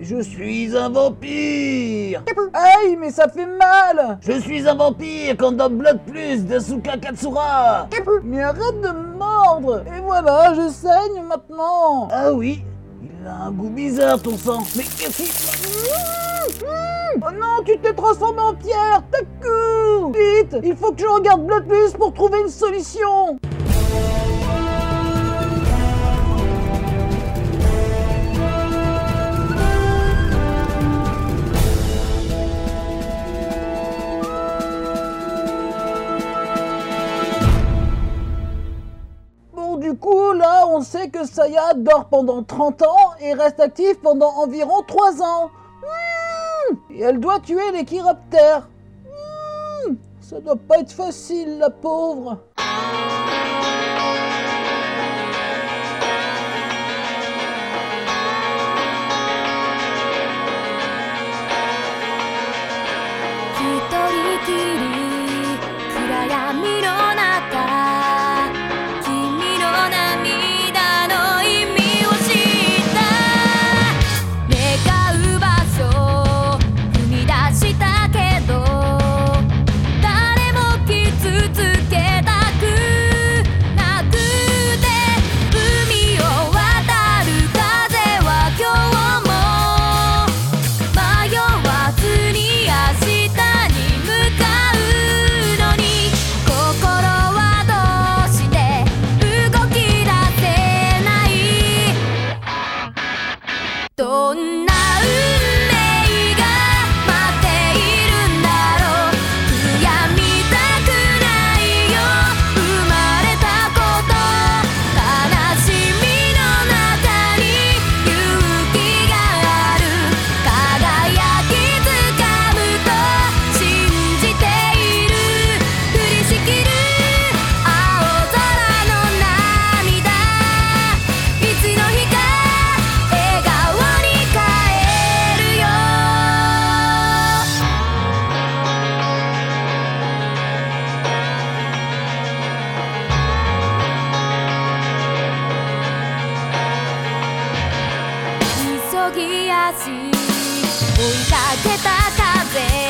Je suis un vampire. Aïe, mais ça fait mal. Je suis un vampire quand dans Blood Plus d'Asuka Katsura. Mais arrête de me mordre. Et voilà, je saigne maintenant. Ah oui Il a un goût bizarre ton sang. Mais qu'est-ce qu'il... Oh non, tu t'es transformé en pierre T'as Vite Il faut que je regarde Blood Plus pour trouver une solution. on sait que Saya dort pendant 30 ans et reste active pendant environ 3 ans. Hmm. Et elle doit tuer les chiroptères. Mmh ça doit pas être facile, la pauvre. ぎ足。追いかけた風。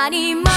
何も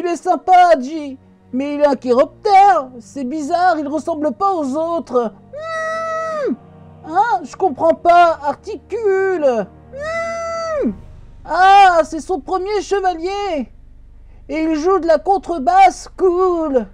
Il est sympa, Haji, mais il est un chiroptère. C'est bizarre, il ressemble pas aux autres. Hein Je comprends pas. Articule. Hmm. Ah, c'est son premier chevalier. Et il joue de la contrebasse cool.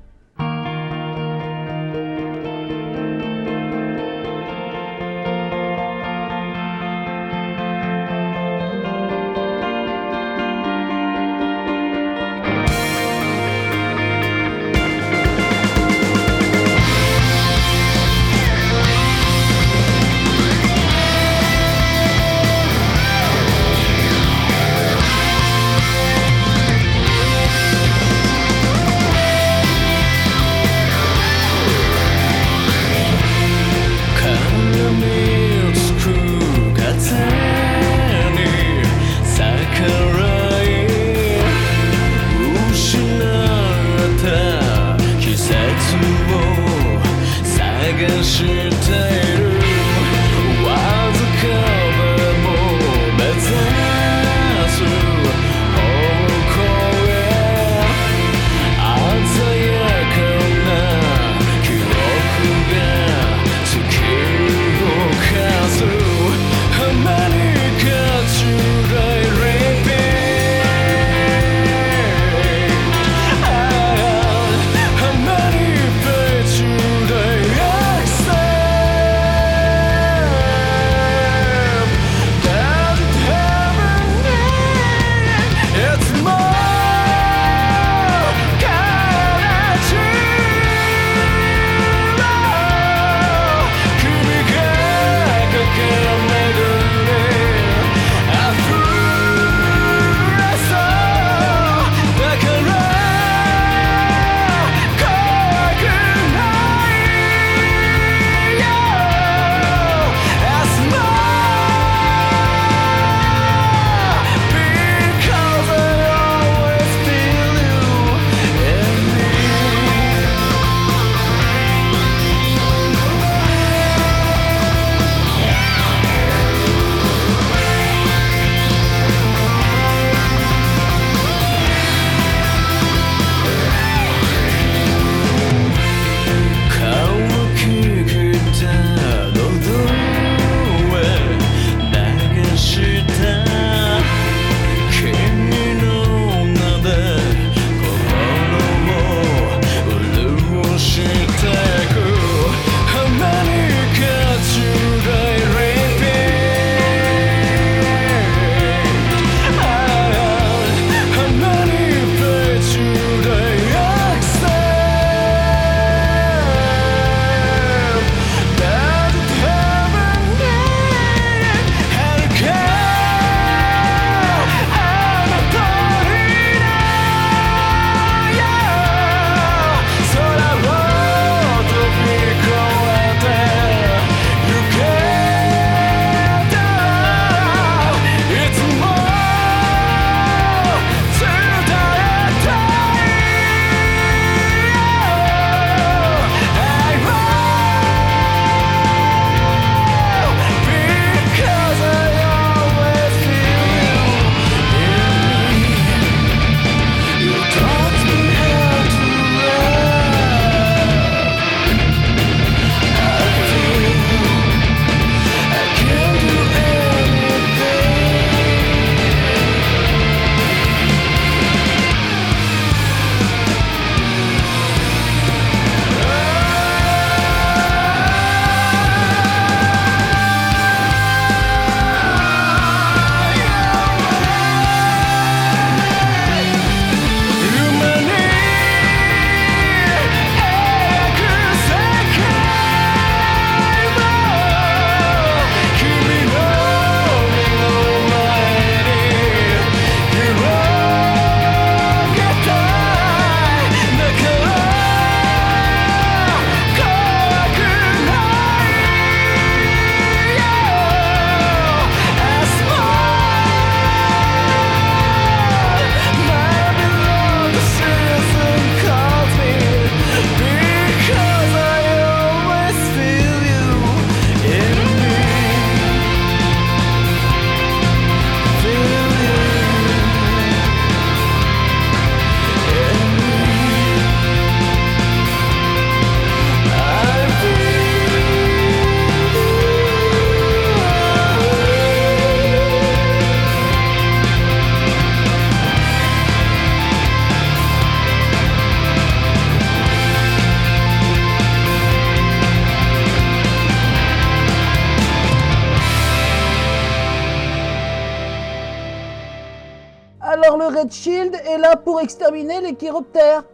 pour exterminer les chiroptères.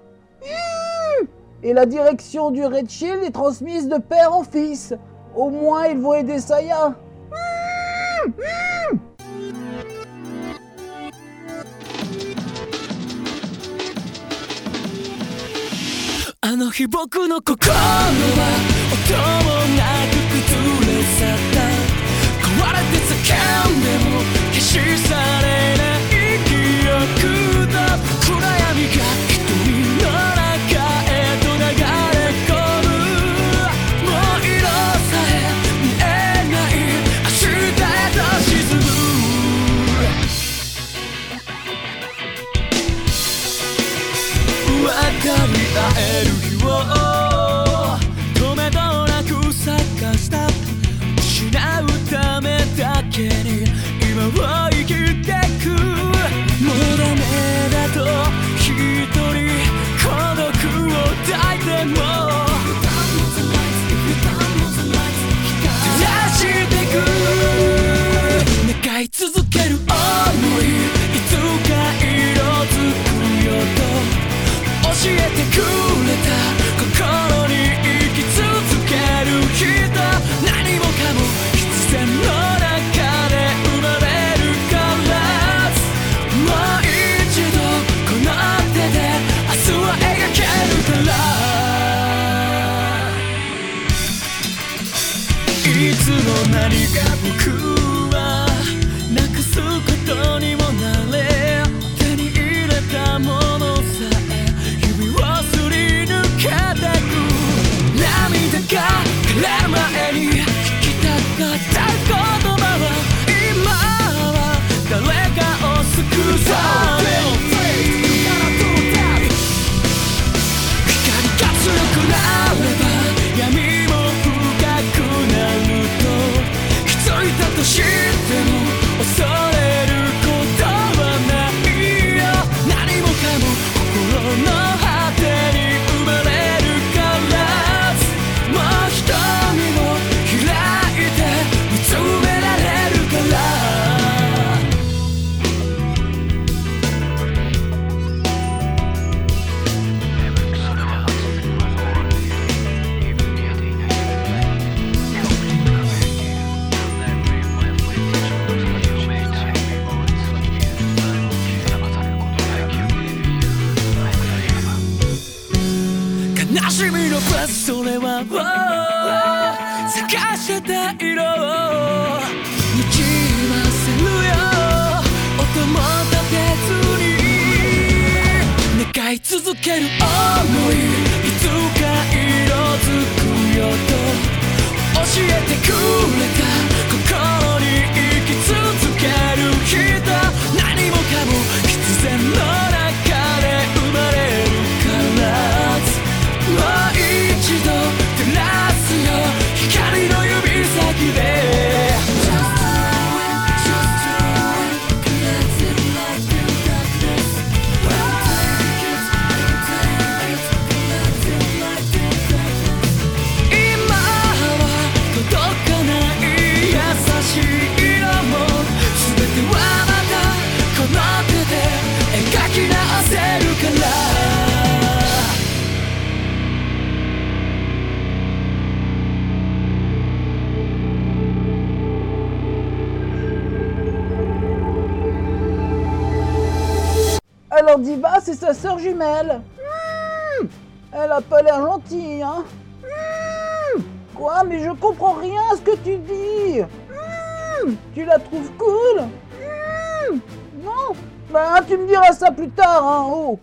Et la direction du Red Shield est transmise de père en fils. Au moins, ils vont aider Saya. それは探してた色をにじませるよ。音も立てずに願い続ける想い。いつか色づくよと教えてくれた。Alors Diva, c'est sa sœur jumelle. Hmm. Elle a pas l'air gentille, hein. Hmm. Quoi Mais je comprends rien à ce que tu dis. Hmm. Tu la trouves cool? Non. Bah, tu me diras ça plus tard, hein, oh.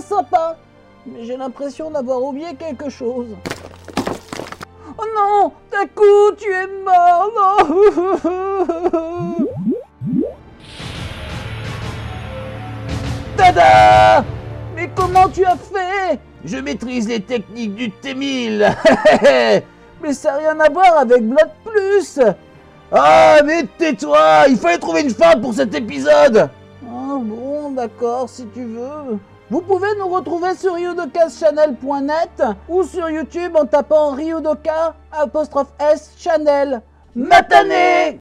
Sympa. Mais j'ai l'impression d'avoir oublié quelque chose. Oh non Taku, tu es mort non Tada Mais comment tu as fait? Je maîtrise les techniques du T-1000 Mais ça n'a rien à voir avec Blood Plus Ah, mais tais-toi Il fallait trouver une fin pour cet épisode Ah bon, d'accord, si tu veux. Vous pouvez nous retrouver sur ryudokaschannel.net ou sur YouTube en tapant Ryudoka Channel. Matané